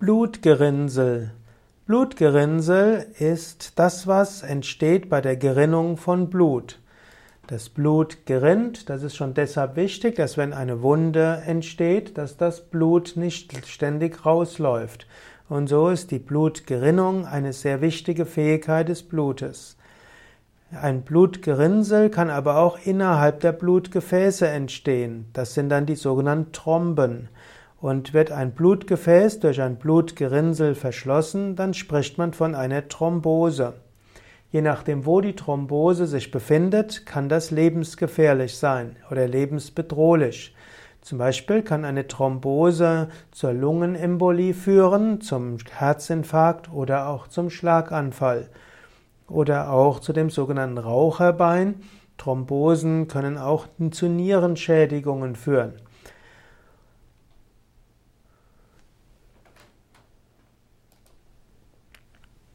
Blutgerinnsel. Blutgerinnsel ist das, was entsteht bei der Gerinnung von Blut. Das Blut gerinnt, das ist schon deshalb wichtig, dass wenn eine Wunde entsteht, dass das Blut nicht ständig rausläuft. Und so ist die Blutgerinnung eine sehr wichtige Fähigkeit des Blutes. Ein Blutgerinnsel kann aber auch innerhalb der Blutgefäße entstehen. Das sind dann die sogenannten Thromben. Und wird ein Blutgefäß durch ein Blutgerinnsel verschlossen, dann spricht man von einer Thrombose. Je nachdem, wo die Thrombose sich befindet, kann das lebensgefährlich sein oder lebensbedrohlich. Zum Beispiel kann eine Thrombose zur Lungenembolie führen, zum Herzinfarkt oder auch zum Schlaganfall oder auch zu dem sogenannten Raucherbein. Thrombosen können auch zu Nierenschädigungen führen.